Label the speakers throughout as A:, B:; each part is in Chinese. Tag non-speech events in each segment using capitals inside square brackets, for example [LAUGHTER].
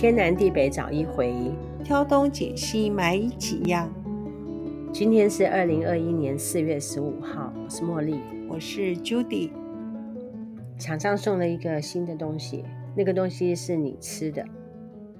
A: 天南地北找一回，
B: 挑东拣西买几样。
A: 今天是二零二一年四月十五号，我是茉莉，
B: 我是 Judy。
A: 厂商送了一个新的东西，那个东西是你吃的，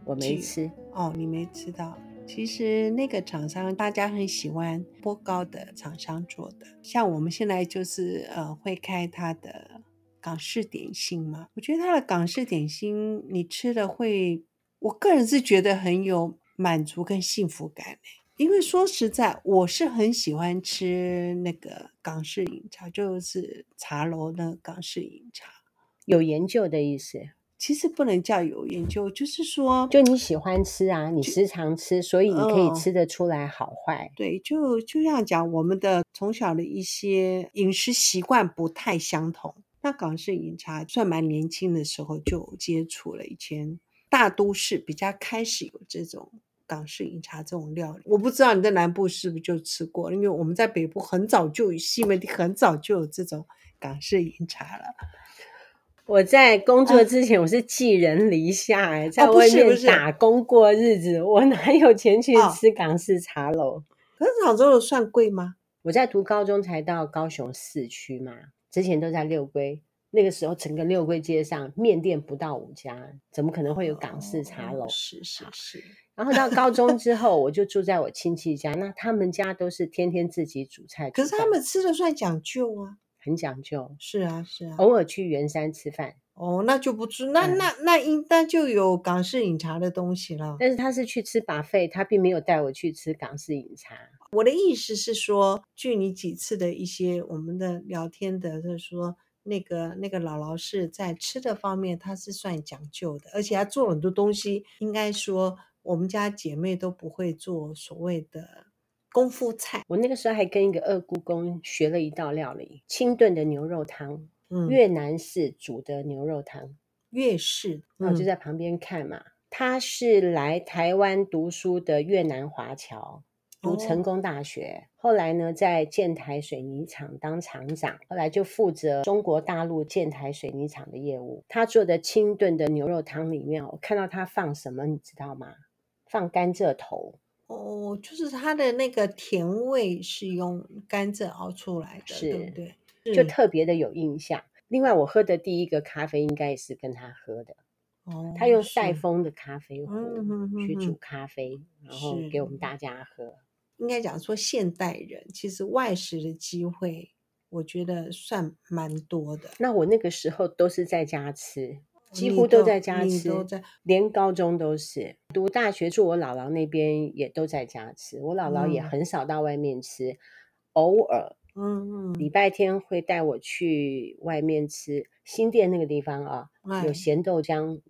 A: 我没吃。
B: 哦，你没吃到。其实那个厂商大家很喜欢波高的厂商做的，像我们现在就是呃会开他的港式点心嘛。我觉得他的港式点心你吃了会，我个人是觉得很有满足跟幸福感。因为说实在，我是很喜欢吃那个港式饮茶，就是茶楼的港式饮茶，
A: 有研究的意思。
B: 其实不能叫有研究，就是说，
A: 就你喜欢吃啊，你时常吃，所以你可以吃得出来好坏。
B: 嗯、对，就就这样讲，我们的从小的一些饮食习惯不太相同。那港式饮茶算蛮年轻的时候就接触了，以前大都市比较开始有这种港式饮茶这种料理。我不知道你在南部是不是就吃过，因为我们在北部很早就西门町很早就有这种港式饮茶了。
A: 我在工作之前，我是寄人篱下，哎、啊，在外面打工过日子，哦、我哪有钱去吃港式茶楼？哦、
B: 可是广州的算贵吗？
A: 我在读高中才到高雄市区嘛，之前都在六龟，那个时候整个六桂街上面店不到五家，怎么可能会有港式茶楼？
B: 哦、是是是。
A: 然后到高中之后，[LAUGHS] 我就住在我亲戚家，那他们家都是天天自己煮菜，
B: 可是他们吃的算讲究啊。
A: 很讲究，
B: 是啊，是啊，
A: 偶尔去圆山吃饭，
B: 哦，那就不吃，那、嗯、那那应那就有港式饮茶的东西了。
A: 但是他是去吃 buffet，他并没有带我去吃港式饮茶。
B: 我的意思是说，据你几次的一些我们的聊天的，就是说那个那个姥姥是在吃的方面，她是算讲究的，而且她做了很多东西，应该说我们家姐妹都不会做所谓的。功夫菜，
A: 我那个时候还跟一个二姑公学了一道料理，清炖的牛肉汤，嗯，越南式煮的牛肉汤，
B: 越式，
A: 那我就在旁边看嘛。嗯、他是来台湾读书的越南华侨，读成功大学，哦、后来呢在建台水泥厂当厂长，后来就负责中国大陆建台水泥厂的业务。他做的清炖的牛肉汤里面，我看到他放什么，你知道吗？放甘蔗头。
B: 哦，就是它的那个甜味是用甘蔗熬出来的，
A: 是
B: 对不对？
A: 就特别的有印象。另外，我喝的第一个咖啡应该也是跟他喝的。哦，他用带风的咖啡壶去煮咖啡，嗯、然后给我们大家喝。
B: 应该讲说，现代人其实外食的机会，我觉得算蛮多的。
A: 那我那个时候都是在家吃。几乎都在家吃，连高中都是。读大学住我姥姥那边也都在家吃。我姥姥也很少到外面吃，嗯、偶尔，嗯嗯，礼拜天会带我去外面吃。新店那个地方啊，哎、有咸豆浆，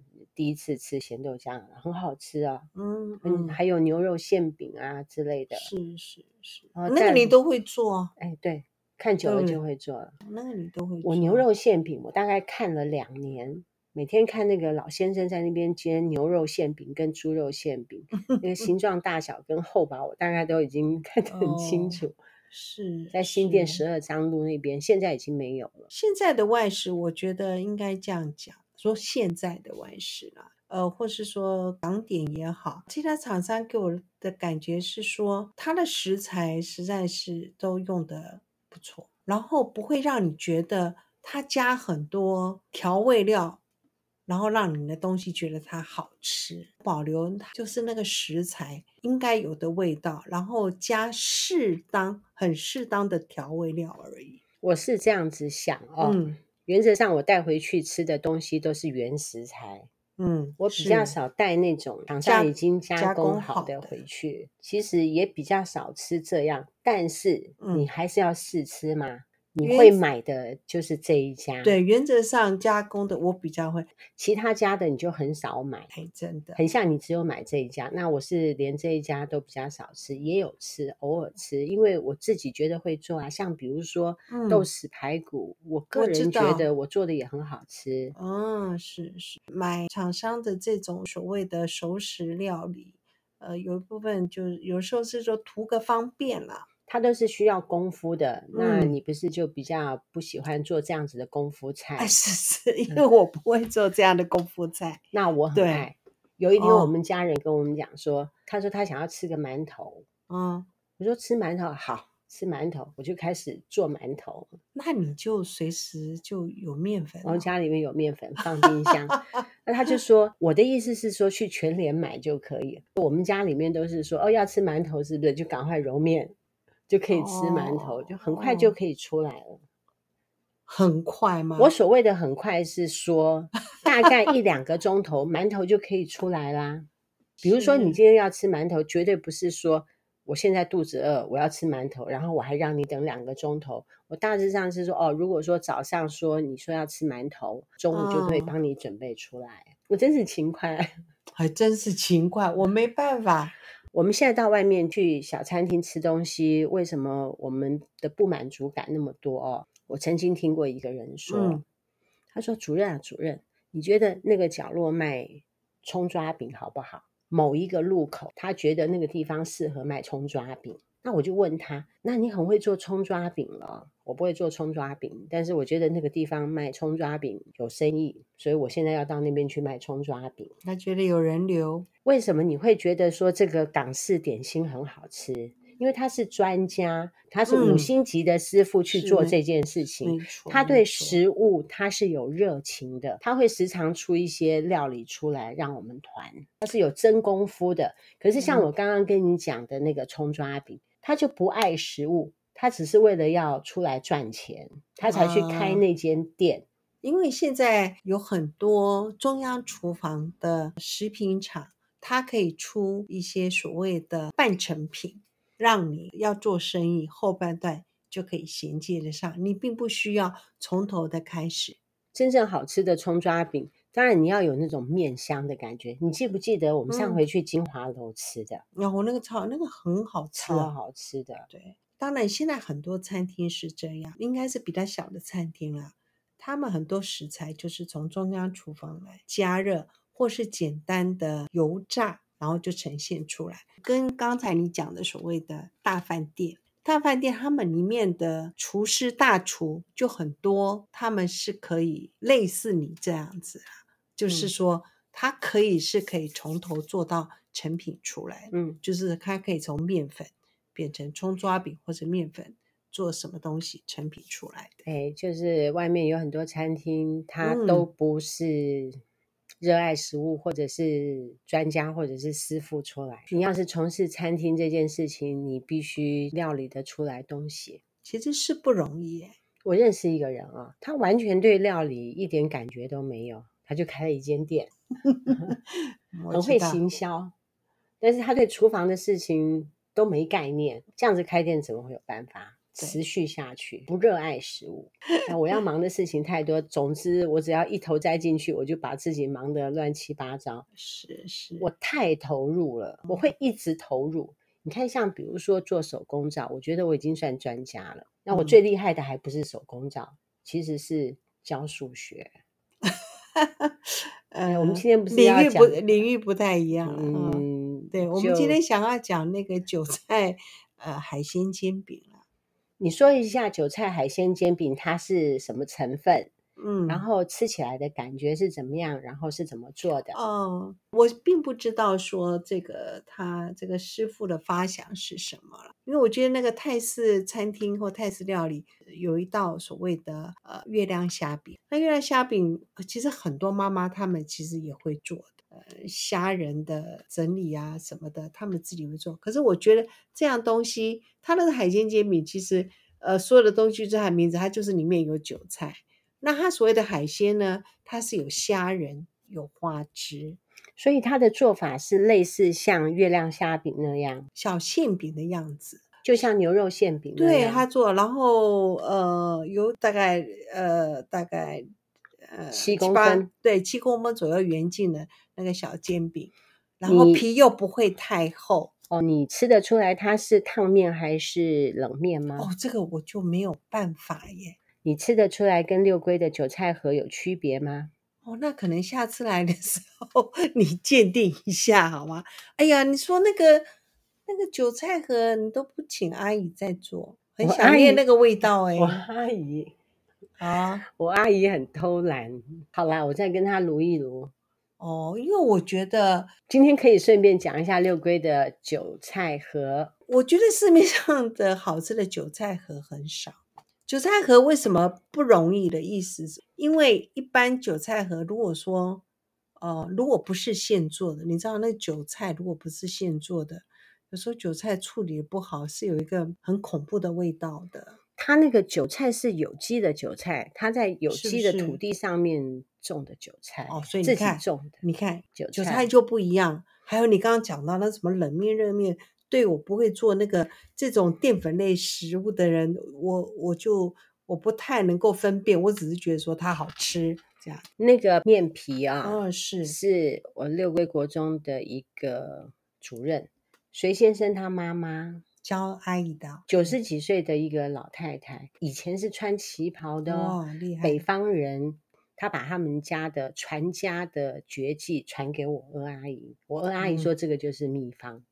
A: 第一次吃咸豆浆，很好吃啊。嗯嗯，还有牛肉馅饼啊之类的。
B: 是是是，那个你都会做？
A: 哎，对，看久了就会做了。
B: 那个你都会做。
A: 我牛肉馅饼，我大概看了两年。每天看那个老先生在那边煎牛肉馅饼跟猪肉馅饼，那个形 [LAUGHS] 状大小跟厚薄，我大概都已经 [LAUGHS] 看得很清楚。哦、是在新店十二张路那边，现在已经没有了。
B: 现在的外食，我觉得应该这样讲，说现在的外食啦，呃，或是说港点也好，其他厂商给我的感觉是说，它的食材实在是都用得不错，然后不会让你觉得它加很多调味料。然后让你的东西觉得它好吃，保留就是那个食材应该有的味道，然后加适当、很适当的调味料而已。
A: 我是这样子想哦，嗯、原则上我带回去吃的东西都是原食材。嗯，我比较少带那种厂商已经加工好的回去，其实也比较少吃这样。但是你还是要试吃嘛。嗯你会买的就是这一家，
B: 对，原则上加工的我比较会，
A: 其他家的你就很少买，
B: 哎，真的，
A: 很像你只有买这一家。那我是连这一家都比较少吃，也有吃，偶尔吃，因为我自己觉得会做啊。像比如说豆豉排骨，嗯、我个人觉得我做的也很好吃。
B: 嗯，是是，买厂商的这种所谓的熟食料理，呃，有一部分就有时候是说图个方便啦。
A: 它都是需要功夫的，那你不是就比较不喜欢做这样子的功夫菜？[LAUGHS]
B: 嗯、是是，因为我不会做这样的功夫菜。
A: 那我很爱，有一天我们家人跟我们讲说，哦、他说他想要吃个馒头。嗯，我说吃馒头好。吃馒头，我就开始做馒头。
B: 那你就随时就有面粉，
A: 然后家里面有面粉放冰箱。[LAUGHS] 那他就说，我的意思是说去全联买就可以。我们家里面都是说，哦，要吃馒头是不是？就赶快揉面，就可以吃馒头，哦、就很快就可以出来了。
B: 很快吗？
A: 我所谓的很快是说，大概一两个钟头，馒头就可以出来啦。比如说你今天要吃馒头，绝对不是说。我现在肚子饿，我要吃馒头，然后我还让你等两个钟头。我大致上是说，哦，如果说早上说你说要吃馒头，中午就会帮你准备出来。哦、我真是勤快，[LAUGHS]
B: 还真是勤快，我没办法。
A: 我们现在到外面去小餐厅吃东西，为什么我们的不满足感那么多哦？我曾经听过一个人说，嗯、他说：“主任啊，主任，你觉得那个角落卖葱抓饼好不好？”某一个路口，他觉得那个地方适合卖葱抓饼，那我就问他：“那你很会做葱抓饼了？”我不会做葱抓饼，但是我觉得那个地方卖葱抓饼有生意，所以我现在要到那边去卖葱抓饼。
B: 他觉得有人流。
A: 为什么你会觉得说这个港式点心很好吃？因为他是专家，他是五星级的师傅去做这件事情。嗯、他对食物他是有热情的，他会时常出一些料理出来让我们团。他是有真功夫的。可是像我刚刚跟你讲的那个葱抓饼，嗯、他就不爱食物，他只是为了要出来赚钱，他才去开那间店。啊、
B: 因为现在有很多中央厨房的食品厂，它可以出一些所谓的半成品。让你要做生意，后半段就可以衔接得上，你并不需要从头的开始。
A: 真正好吃的葱抓饼，当然你要有那种面香的感觉。你记不记得我们上回去金华楼吃的？
B: 然后、嗯哦、那个超那个很好吃，
A: 超好吃的。
B: 对，当然现在很多餐厅是这样，应该是比较小的餐厅了。他们很多食材就是从中央厨房来加热，或是简单的油炸。然后就呈现出来，跟刚才你讲的所谓的大饭店，大饭店他们里面的厨师大厨就很多，他们是可以类似你这样子啊，就是说它可以是可以从头做到成品出来，嗯，就是它可以从面粉变成葱抓饼，或者面粉做什么东西成品出来的。
A: 哎，就是外面有很多餐厅，它都不是。热爱食物，或者是专家，或者是师傅出来。你要是从事餐厅这件事情，你必须料理得出来东西，
B: 其实是不容易。
A: 我认识一个人啊，他完全对料理一点感觉都没有，他就开了一间店，[LAUGHS] 很会行销，但是他对厨房的事情都没概念，这样子开店怎么会有办法？持续下去，不热爱食物，那我要忙的事情太多。总之，我只要一头栽进去，我就把自己忙得乱七八糟。
B: 是是，
A: 我太投入了，我会一直投入。你看，像比如说做手工皂，我觉得我已经算专家了。那我最厉害的还不是手工皂，其实是教数学。[LAUGHS]
B: 呃，我们今天不是领域不领域不太一样了。嗯，对，我们今天想要讲那个韭菜呃海鲜煎饼。
A: 你说一下韭菜海鲜煎饼，它是什么成分？嗯，然后吃起来的感觉是怎么样？然后是怎么做的？
B: 哦，我并不知道说这个他这个师傅的发想是什么了，因为我觉得那个泰式餐厅或泰式料理有一道所谓的呃月亮虾饼，那月亮虾饼其实很多妈妈她们其实也会做的。呃，虾仁的整理啊什么的，他们自己会做。可是我觉得这样东西，它那个海鲜煎饼，其实呃，所有的东西就它名字，它就是里面有韭菜。那它所谓的海鲜呢，它是有虾仁、有花枝，
A: 所以它的做法是类似像月亮虾饼那样
B: 小馅饼的样子，
A: 就像牛肉馅饼。
B: 对，它做，然后呃，有大概呃大概呃
A: 七公分，
B: 对，七公分左右圆径的。那个小煎饼，然后皮又不会太厚
A: 哦。你吃得出来它是烫面还是冷面吗？
B: 哦，这个我就没有办法耶。
A: 你吃得出来跟六龟的韭菜盒有区别吗？
B: 哦，那可能下次来的时候 [LAUGHS] 你鉴定一下好吗？哎呀，你说那个那个韭菜盒，你都不请阿姨在做，很想念那个味道哎。
A: 我阿姨啊，我阿姨很偷懒。好啦，我再跟她卤一卤。
B: 哦，因为我觉得
A: 今天可以顺便讲一下六龟的韭菜盒。
B: 我觉得市面上的好吃的韭菜盒很少。韭菜盒为什么不容易的意思是？因为一般韭菜盒，如果说，呃，如果不是现做的，你知道那韭菜如果不是现做的，有时候韭菜处理不好，是有一个很恐怖的味道的。
A: 它那个韭菜是有机的韭菜，它在有机的土地上面种的韭菜
B: 哦，所以你看，
A: 自己种的，
B: 你看韭菜，韭菜就不一样。还有你刚刚讲到那什么冷面、热面。对，我不会做那个这种淀粉类食物的人，我我就我不太能够分辨，我只是觉得说它好吃这样。
A: 那个面皮啊，
B: 哦，是。
A: 是我六龟国中的一个主任隋先生他妈妈。
B: 教阿姨的，
A: 九十几岁的一个老太太，以前是穿旗袍的哦，厉害，北。方人，她把他们家的传家的绝技传给我二阿姨，我二阿姨说这个就是秘方。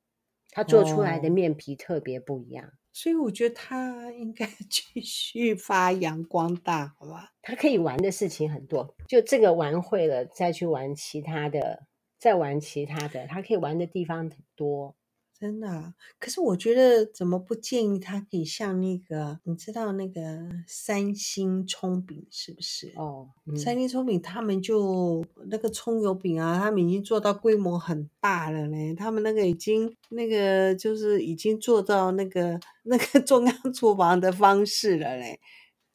A: 嗯他做出来的面皮特别不一样，哦，
B: 所以我觉得他应该 [LAUGHS] 继续发扬光大，好吧？
A: 他可以玩的事情很多，就这个玩会了，再去玩其他的，再玩其他的，他可以玩的地方很多。
B: 真的啊，可是我觉得怎么不建议他可以像那个，你知道那个三星葱饼是不是？
A: 哦，
B: 嗯、三星葱饼他们就那个葱油饼啊，他们已经做到规模很大了嘞。他们那个已经那个就是已经做到那个那个中央厨房的方式了嘞。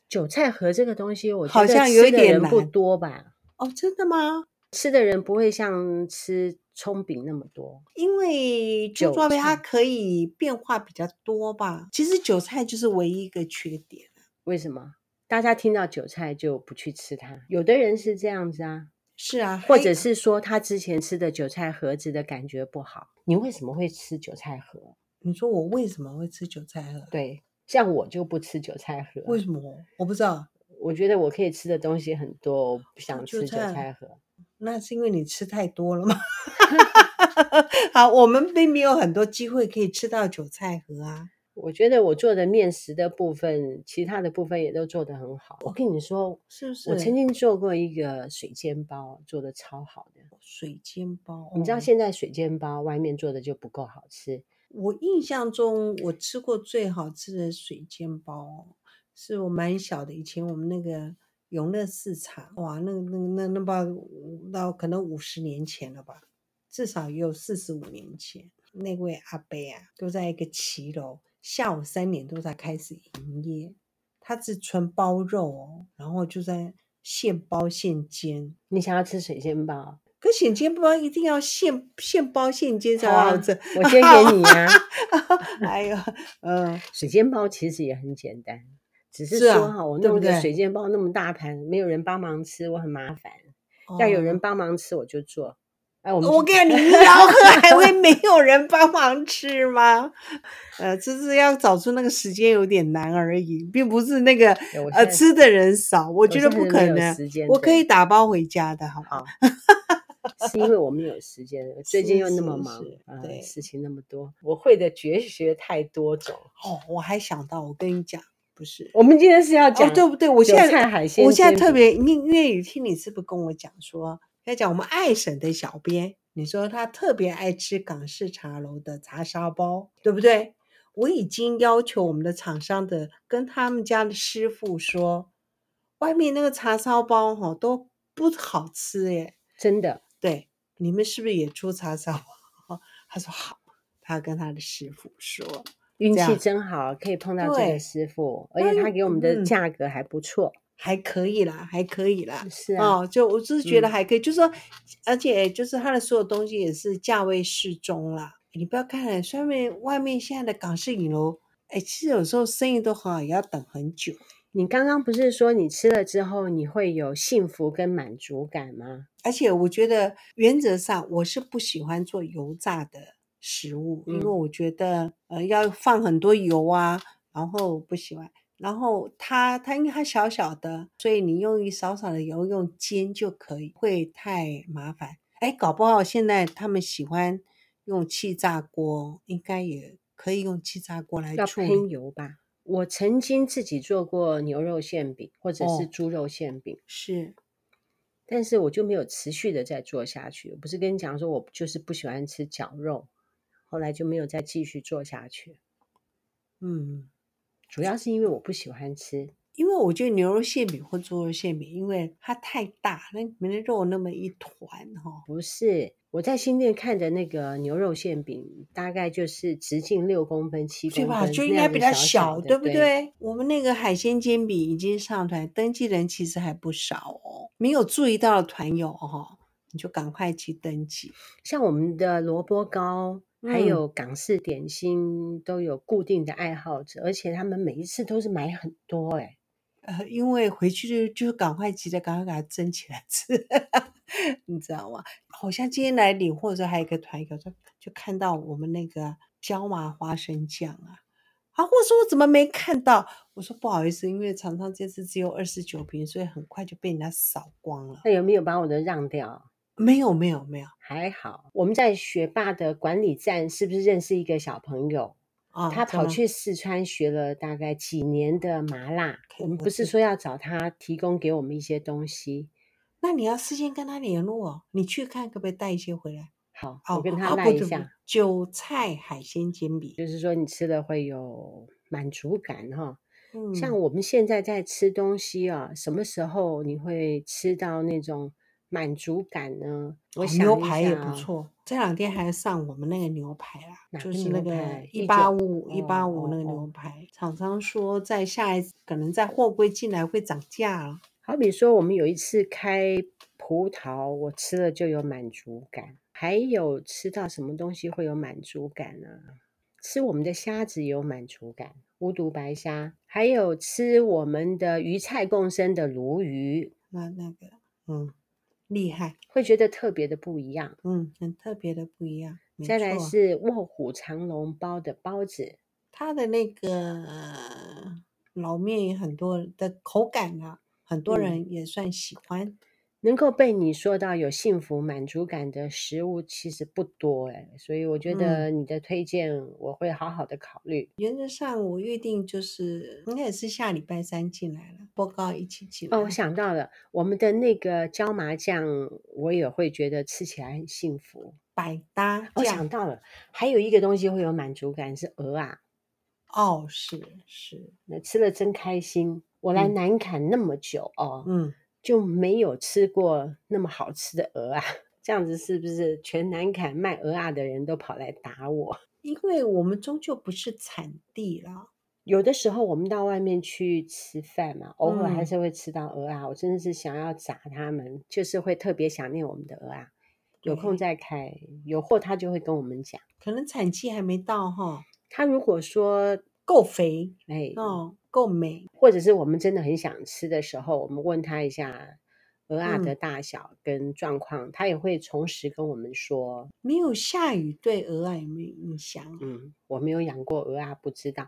A: 韭菜盒这个东西，我觉得好像有一点不多吧？
B: 哦，真的吗？
A: 吃的人不会像吃。葱饼那么多，
B: 因为猪爪饼它可以变化比较多吧。其实韭菜就是唯一一个缺点。
A: 为什么？大家听到韭菜就不去吃它？有的人是这样子啊，
B: 是啊，
A: 或者是说他之前吃的韭菜盒子的感觉不好。你为什么会吃韭菜盒？
B: 你说我为什么会吃韭菜盒？
A: 对，像我就不吃韭菜盒。
B: 为什么？我不知道。
A: 我觉得我可以吃的东西很多，我不想吃韭菜盒。
B: 那是因为你吃太多了吗？[LAUGHS] 好，我们并没有很多机会可以吃到韭菜盒啊。
A: 我觉得我做的面食的部分，其他的部分也都做得很好。我跟你说，
B: 是不是？
A: 我曾经做过一个水煎包，做的超好的。
B: 水煎包，
A: 你知道现在水煎包外面做的就不够好吃。
B: 我印象中，我吃过最好吃的水煎包，是我蛮小的，以前我们那个。永乐市场，哇，那那那那把到可能五十年前了吧，至少也有四十五年前。那位阿伯啊，都在一个骑楼，下午三点多才开始营业。他是纯包肉哦，然后就在现包现煎。
A: 你想要吃水煎包？
B: 可水煎包一定要现现包现煎才好吃。
A: 我先给你啊。[LAUGHS]
B: 哎呦，嗯，
A: 水煎包其实也很简单。只是说哈，啊、我弄个水煎包那么大盘，没有人帮忙吃，我很麻烦。哦、要有人帮忙吃，我就做。哎，我们
B: 我跟你，你吆喝还会 [LAUGHS] 没有人帮忙吃吗？呃，只是要找出那个时间有点难而已，并不是那个呃吃的人少，我觉得不可能。我，我可以打包回家的，好不好？[LAUGHS]
A: 是因为我们有时间，最近又那么忙，对、呃，事情那么多，我会的绝学太多种。
B: 哦，我还想到，我跟你讲。不是，
A: 我们今天是要讲、
B: 哦、对不对？我现在海鲜我现在特别，因因为雨听你是不是跟我讲说要讲我们爱省的小编，你说他特别爱吃港式茶楼的茶烧包，对不对？我已经要求我们的厂商的跟他们家的师傅说，外面那个茶烧包哈都不好吃耶，
A: 真的。
B: 对，你们是不是也出茶烧包？[LAUGHS] 他说好，他跟他的师傅说。
A: 运气真好，可以碰到这个师傅，而且他给我们的价格还不错，
B: 嗯、还可以啦，还可以啦。
A: 是啊，
B: 哦，就我就是觉得还可以，嗯、就是说，而且就是他的所有东西也是价位适中啦。你不要看上面外面现在的港式影楼，哎，其实有时候生意都好，也要等很久。
A: 你刚刚不是说你吃了之后你会有幸福跟满足感吗？
B: 而且我觉得原则上我是不喜欢做油炸的。食物，因为我觉得、嗯、呃要放很多油啊，然后不喜欢。然后它它因为它小小的，所以你用一少少的油用煎就可以，会太麻烦。哎，搞不好现在他们喜欢用气炸锅，应该也可以用气炸锅来处理。
A: 要喷油吧？我曾经自己做过牛肉馅饼或者是猪肉馅饼，
B: 哦、是。
A: 但是我就没有持续的再做下去。我不是跟你讲说，我就是不喜欢吃绞肉，后来就没有再继续做下去。
B: 嗯，
A: 主要是因为我不喜欢吃，
B: 因为我觉得牛肉馅饼或猪肉馅饼，因为它太大，那里面的肉那么一团哈。
A: 不是。我在新店看的那个牛肉馅饼，大概就是直径六公分、七公分，对吧？
B: 就应该比较小，
A: 小
B: 对不对？对，我们那个海鲜煎饼已经上团，登记人其实还不少哦。没有注意到的团友哈，你就赶快去登记。
A: 像我们的萝卜糕，还有港式点心，都有固定的爱好者，嗯、而且他们每一次都是买很多哎。
B: 呃，因为回去就就赶快急着赶快给它蒸起来吃，[LAUGHS] 你知道吗？好像今天来领，货的时候还有一个团友说就看到我们那个椒麻花生酱啊，啊，我说我怎么没看到？我说不好意思，因为常常这次只有二十九瓶，所以很快就被人家扫光了。
A: 那有没有把我的让掉？
B: 没有，没有，没有，
A: 还好。我们在学霸的管理站是不是认识一个小朋友？哦、他跑去四川学了大概几年的麻辣，我们不是说要找他提供给我们一些东西，
B: 那你要事先跟他联络，你去看可不可以带一些回来？
A: 好，我跟他来一下。哦、
B: 韭菜海鲜煎饼，
A: 就是说你吃了会有满足感哈。嗯，像我们现在在吃东西啊，什么时候你会吃到那种？满足感呢？我想
B: 牛排也不错。这两天还上我们那个牛排啦，就是那个一八五五一八五那个牛排。厂商说在下一次可能在货柜进来会涨价了。
A: 好比说我们有一次开葡萄，我吃了就有满足感。还有吃到什么东西会有满足感呢？吃我们的虾子有满足感，无毒白虾。还有吃我们的鱼菜共生的鲈鱼，
B: 那那个嗯。厉害，
A: 会觉得特别的不一样，
B: 嗯，很特别的不一样。
A: 再来是卧虎藏龙包的包子，
B: 它的那个老面也很多的口感啊，很多人也算喜欢。嗯
A: 能够被你说到有幸福满足感的食物其实不多哎，所以我觉得你的推荐我会好好的考虑。
B: 嗯、原则上我预定就是应该也是下礼拜三进来了，报告一起进来。
A: 哦，我想到了，我们的那个椒麻酱，我也会觉得吃起来很幸福，
B: 百搭。
A: 我、哦、想到了，还有一个东西会有满足感是鹅啊。
B: 哦，是是，
A: 那吃了真开心。我来南坎那么久哦，
B: 嗯。
A: 就没有吃过那么好吃的鹅啊，这样子是不是全南坎卖鹅啊的人都跑来打我？
B: 因为我们终究不是产地啦。
A: 有的时候我们到外面去吃饭嘛，偶尔还是会吃到鹅啊。嗯、我真的是想要砸他们，就是会特别想念我们的鹅啊。有空再开，有货他就会跟我们讲。
B: 可能产期还没到哈。
A: 他如果说
B: 够肥，
A: 哎，
B: 哦。够美，
A: 或者是我们真的很想吃的时候，我们问他一下鹅啊的大小跟状况，嗯、他也会从实跟我们说。
B: 没有下雨对鹅啊有没有影响？
A: 嗯，我没有养过鹅啊，不知道。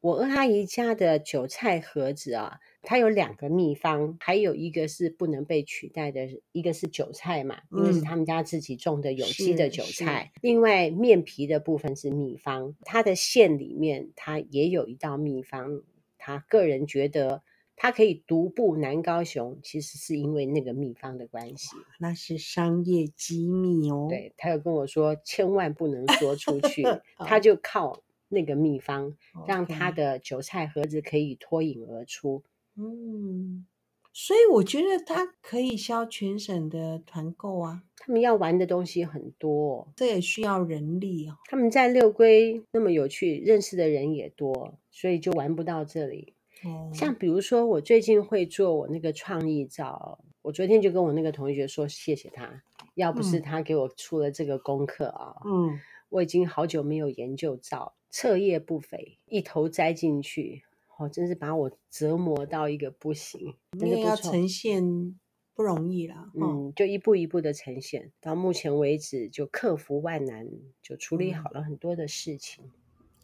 A: 我二阿姨家的韭菜盒子啊，它有两个秘方，还有一个是不能被取代的，一个是韭菜嘛，因为是他们家自己种的有机的韭菜。另外面皮的部分是秘方，它的馅里面它也有一道秘方。他个人觉得他可以独步南高雄，其实是因为那个秘方的关系。
B: 那是商业机密哦。
A: 对，他有跟我说，千万不能说出去，[LAUGHS] 他就靠。那个秘方让他的韭菜盒子可以脱颖而出。
B: 嗯，所以我觉得他可以销全省的团购啊。
A: 他们要玩的东西很多，
B: 这也需要人力哦。
A: 他们在六龟那么有趣，认识的人也多，所以就玩不到这里。
B: 哦，
A: 像比如说，我最近会做我那个创意照，我昨天就跟我那个同学说谢谢他，要不是他给我出了这个功课啊，
B: 嗯，
A: 我已经好久没有研究照。彻夜不肥，一头栽进去，哦，真是把我折磨到一个不行。
B: 因为要呈现不容易啦，
A: 嗯，就一步一步的呈现，到目前为止就克服万难，就处理好了很多的事情。嗯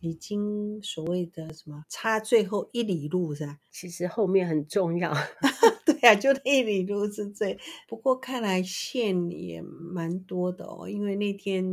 B: 已经所谓的什么差最后一里路是吧？
A: 其实后面很重要，[LAUGHS] [LAUGHS]
B: 对呀、啊，就那一里路是最。不过看来线也蛮多的哦，因为那天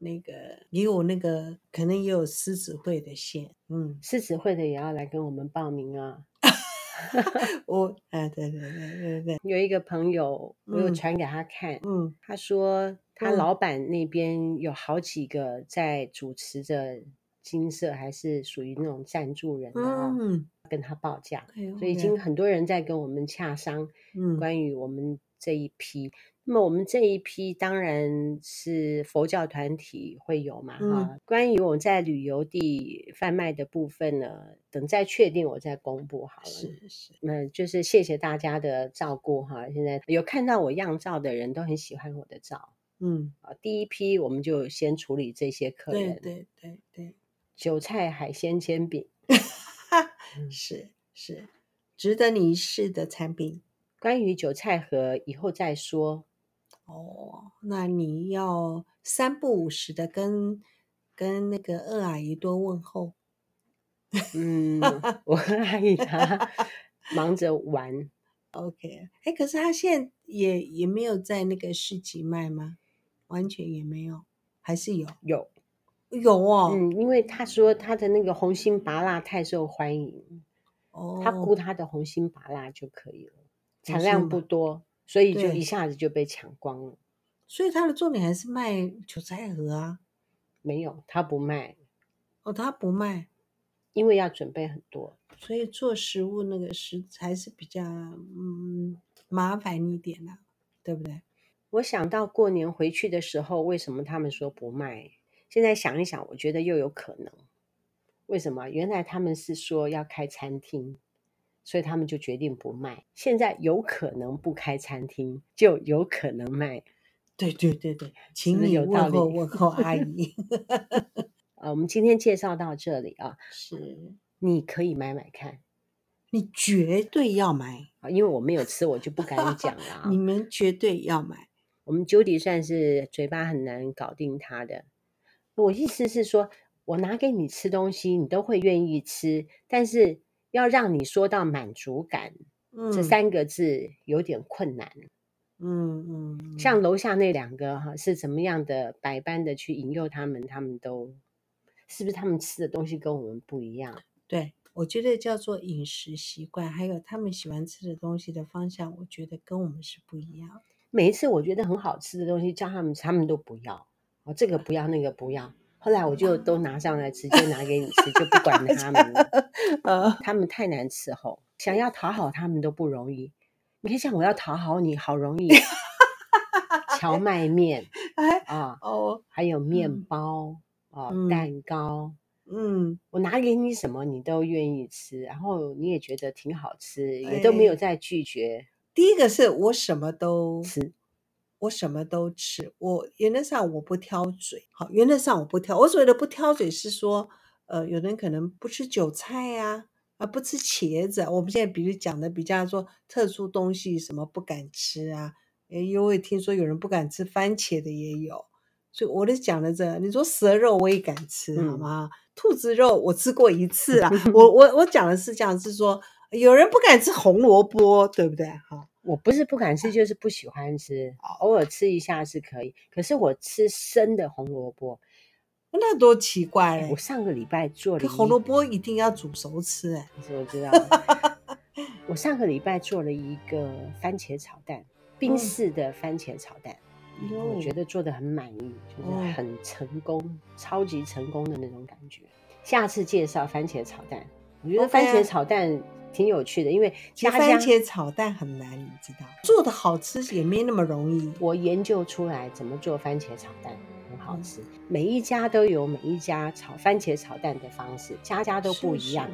B: 那个也有那个可能也有狮子会的线，嗯，
A: 狮子会的也要来跟我们报名啊。[LAUGHS]
B: 我，哎，对对对对对，
A: 有一个朋友，我有传给他看，嗯，他说他老板那边有好几个在主持着金色，还是属于那种赞助人的啊，嗯，跟他报价，所以已经很多人在跟我们洽商，嗯，关于我们这一批。那么我们这一批当然是佛教团体会有嘛，哈、嗯。关于我在旅游地贩卖的部分呢，等再确定我再公布好了。
B: 是是。
A: 那就是谢谢大家的照顾哈。现在有看到我样照的人都很喜欢我的照。嗯。啊，第一批我们就先处理这些客人。
B: 对对对对。
A: 韭菜海鲜煎饼，[LAUGHS]
B: 是是，值得你一试的产品。
A: 关于韭菜盒以后再说。
B: 哦，那你要三不五时的跟跟那个二阿姨多问候。
A: 嗯，[LAUGHS] 我和阿姨她忙着玩。[LAUGHS]
B: OK，哎，可是她现在也也没有在那个市集卖吗？完全也没有，还是有？
A: 有
B: 有哦。
A: 嗯，因为他说他的那个红心芭辣太受欢迎，哦，他估他的红心芭辣就可以了，产量不多。所以就一下子就被抢光了，
B: 所以他的重点还是卖韭菜盒啊？
A: 没有，他不卖。
B: 哦，他不卖，
A: 因为要准备很多，
B: 所以做食物那个食材是比较嗯麻烦一点的，对不对？
A: 我想到过年回去的时候，为什么他们说不卖？现在想一想，我觉得又有可能。为什么？原来他们是说要开餐厅。所以他们就决定不卖。现在有可能不开餐厅，就有可能卖。
B: 对对对对，[LAUGHS] 请你问候问候阿姨。[LAUGHS]
A: 啊，我们今天介绍到这里啊，[LAUGHS]
B: 是
A: 你可以买买看，
B: 你绝对要买
A: 啊，因为我没有吃，我就不敢讲了啊。
B: 你们绝对要买。
A: 我们 Judy 算是嘴巴很难搞定他的。我意思是说，我拿给你吃东西，你都会愿意吃，但是。要让你说到满足感，嗯、这三个字有点困难。嗯嗯，嗯像楼下那两个哈，是怎么样的百般的去引诱他们，他们都是不是他们吃的东西跟我们不一样？
B: 对，我觉得叫做饮食习惯，还有他们喜欢吃的东西的方向，我觉得跟我们是不一样。
A: 每一次我觉得很好吃的东西，叫他们，他们都不要。哦，这个不要，那个不要。后来我就都拿上来，直接拿给你吃，就不管 [LAUGHS] 他们了。他们太难伺候，想要讨好他们都不容易。你看，像我要讨好你，好容易。[LAUGHS] 荞麦面 [LAUGHS] 啊，哦，还有面包啊，蛋糕，嗯，我拿给你什么，你都愿意吃，然后你也觉得挺好吃，也都没有再拒绝。
B: 第一个是我什么都吃。我什么都吃，我原则上我不挑嘴，好，原则上我不挑。我所谓的不挑嘴是说，呃，有人可能不吃韭菜呀，啊，不吃茄子。我们现在比如讲的比较说特殊东西，什么不敢吃啊？诶，因为听说有人不敢吃番茄的也有，所以我就讲的这，你说蛇肉我也敢吃，好吗？嗯、兔子肉我吃过一次啊。[LAUGHS] 我我我讲的是这样，是说有人不敢吃红萝卜，对不对？好。
A: 我不是不敢吃，就是不喜欢吃，偶尔吃一下是可以。可是我吃生的红萝卜，
B: 那多奇怪了。
A: 我上个礼拜做了
B: 红萝卜一定要煮熟吃，哎，
A: 我知道。[LAUGHS] 我上个礼拜做了一个番茄炒蛋，冰式的番茄炒蛋，我觉得做的很满意，就是很成功，超级成功的那种感觉。下次介绍番茄炒蛋，我觉得番茄炒蛋。挺有趣的，因为其实
B: 番茄炒蛋很难，你知道，做的好吃也没那么容易。
A: 我研究出来怎么做番茄炒蛋很好吃，嗯、每一家都有每一家炒番茄炒蛋的方式，家家都不一
B: 样，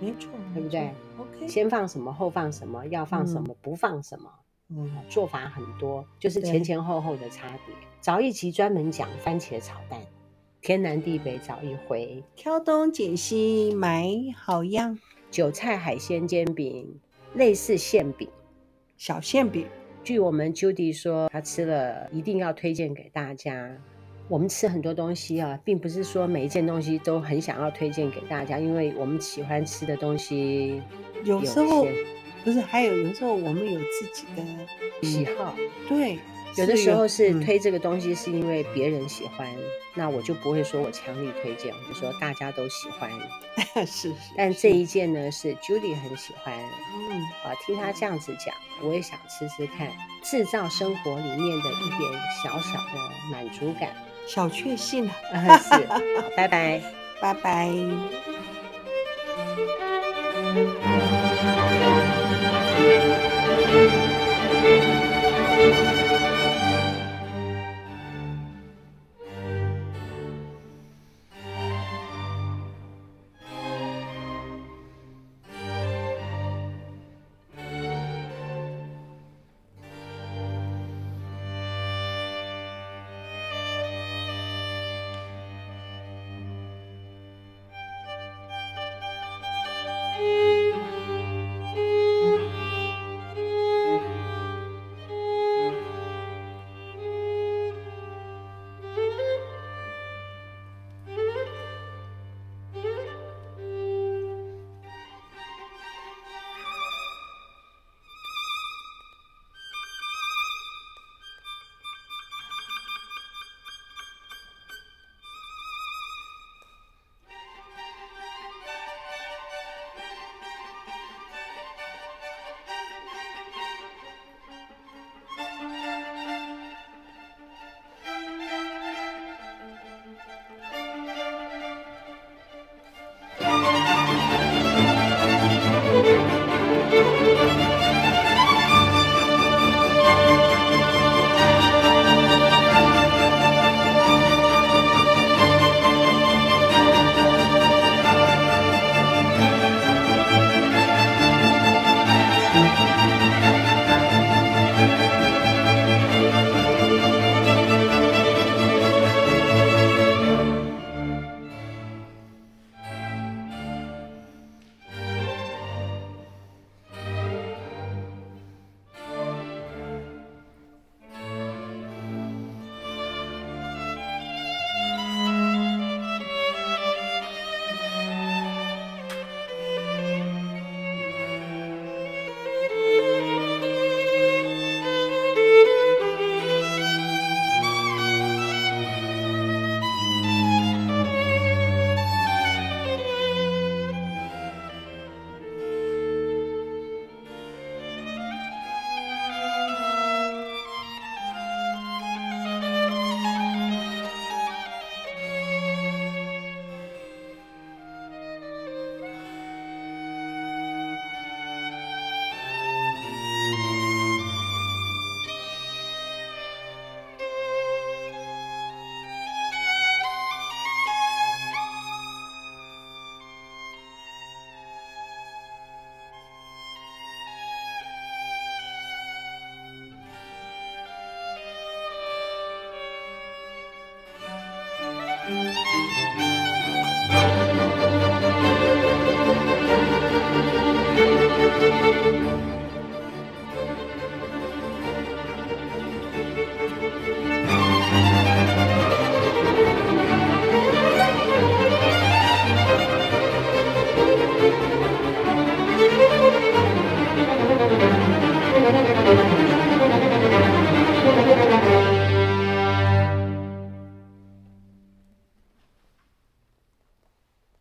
B: 没错，
A: 对不对
B: ？OK，
A: 先放什么，后放什么，要放什么，嗯、不放什么，嗯，做法很多，就是前前后后的差别。对找一集专门讲番茄炒蛋，天南地北找一回，
B: 挑东拣西买好样。
A: 韭菜海鲜煎饼，类似馅饼，
B: 小馅饼。
A: 据我们 Judy 说，他吃了一定要推荐给大家。我们吃很多东西啊，并不是说每一件东西都很想要推荐给大家，因为我们喜欢吃的东西
B: 有，有时候不是，还有有时候我们有自己的
A: 喜好。
B: 对，
A: 有的时候是推这个东西是因为别人喜欢那我就不会说我强力推荐我就说大家都喜欢
B: 是 [LAUGHS] 是。
A: 但这。一件呢是 judy 很喜欢嗯啊听他这样子讲我也想吃吃看制造生活里面的一点小小的满足感。
B: 小确幸
A: 啊是拜拜。
B: 拜拜。[LAUGHS]